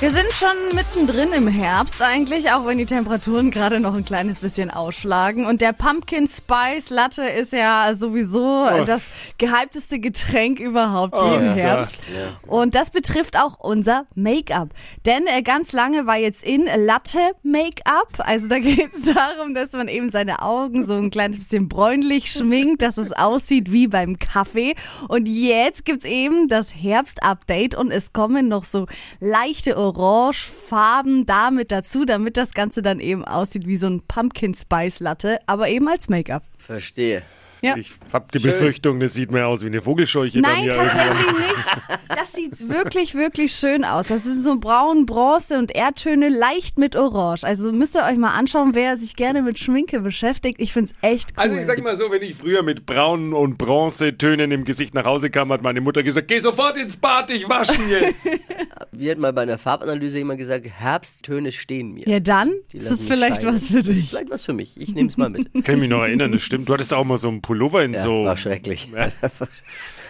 Wir sind schon mittendrin im Herbst eigentlich, auch wenn die Temperaturen gerade noch ein kleines bisschen ausschlagen. Und der Pumpkin Spice Latte ist ja sowieso Oh. das gehypteste Getränk überhaupt Oh, jeden ja, Herbst. Und das betrifft auch unser Make-up. Denn äh, ganz lange war jetzt in Latte Make-up. Also da geht es darum, dass man eben seine Augen so ein kleines bisschen bräunlich schminkt, dass es aussieht wie beim Kaffee. Und jetzt gibt's eben das Herbst-Update und es kommen noch so leichte Orangefarben damit dazu, damit das Ganze dann eben aussieht wie so ein Pumpkin Spice Latte, aber eben als Make-up. Verstehe. Ja. Ich hab die Befürchtung, das sieht mehr aus wie eine Vogelscheuche. dann Nein, tatsächlich nicht. Das sieht wirklich, wirklich schön aus. Das sind so braun, Bronze und Erdtöne leicht mit Orange. Also müsst ihr euch mal anschauen, wer sich gerne mit Schminke beschäftigt. Ich find's echt cool. Also ich sag mal so, wenn ich früher mit braunen und Bronzetönen im Gesicht nach Hause kam, hat meine Mutter gesagt, geh sofort ins Bad, ich waschen jetzt. Wie hat mal bei einer Farbanalyse jemand gesagt, Herbsttöne stehen mir. ja, dann ist es vielleicht scheinen. was für dich. Vielleicht was für mich. Ich nehme es mal mit. Kann ich mich noch erinnern, das stimmt. Du hattest auch mal so einen Pullover in Ja, so... war schrecklich.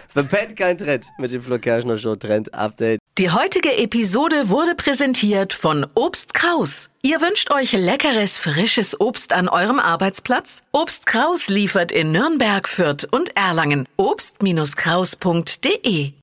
Verpennt kein Trend mit dem Flo Kerschner Show Trend Update. Die heutige Episode wurde präsentiert von Obst Kraus. Ihr wünscht euch leckeres, frisches Obst an eurem Arbeitsplatz? Obst Kraus liefert in Nürnberg, Fürth und Erlangen. Obst-Kraus.de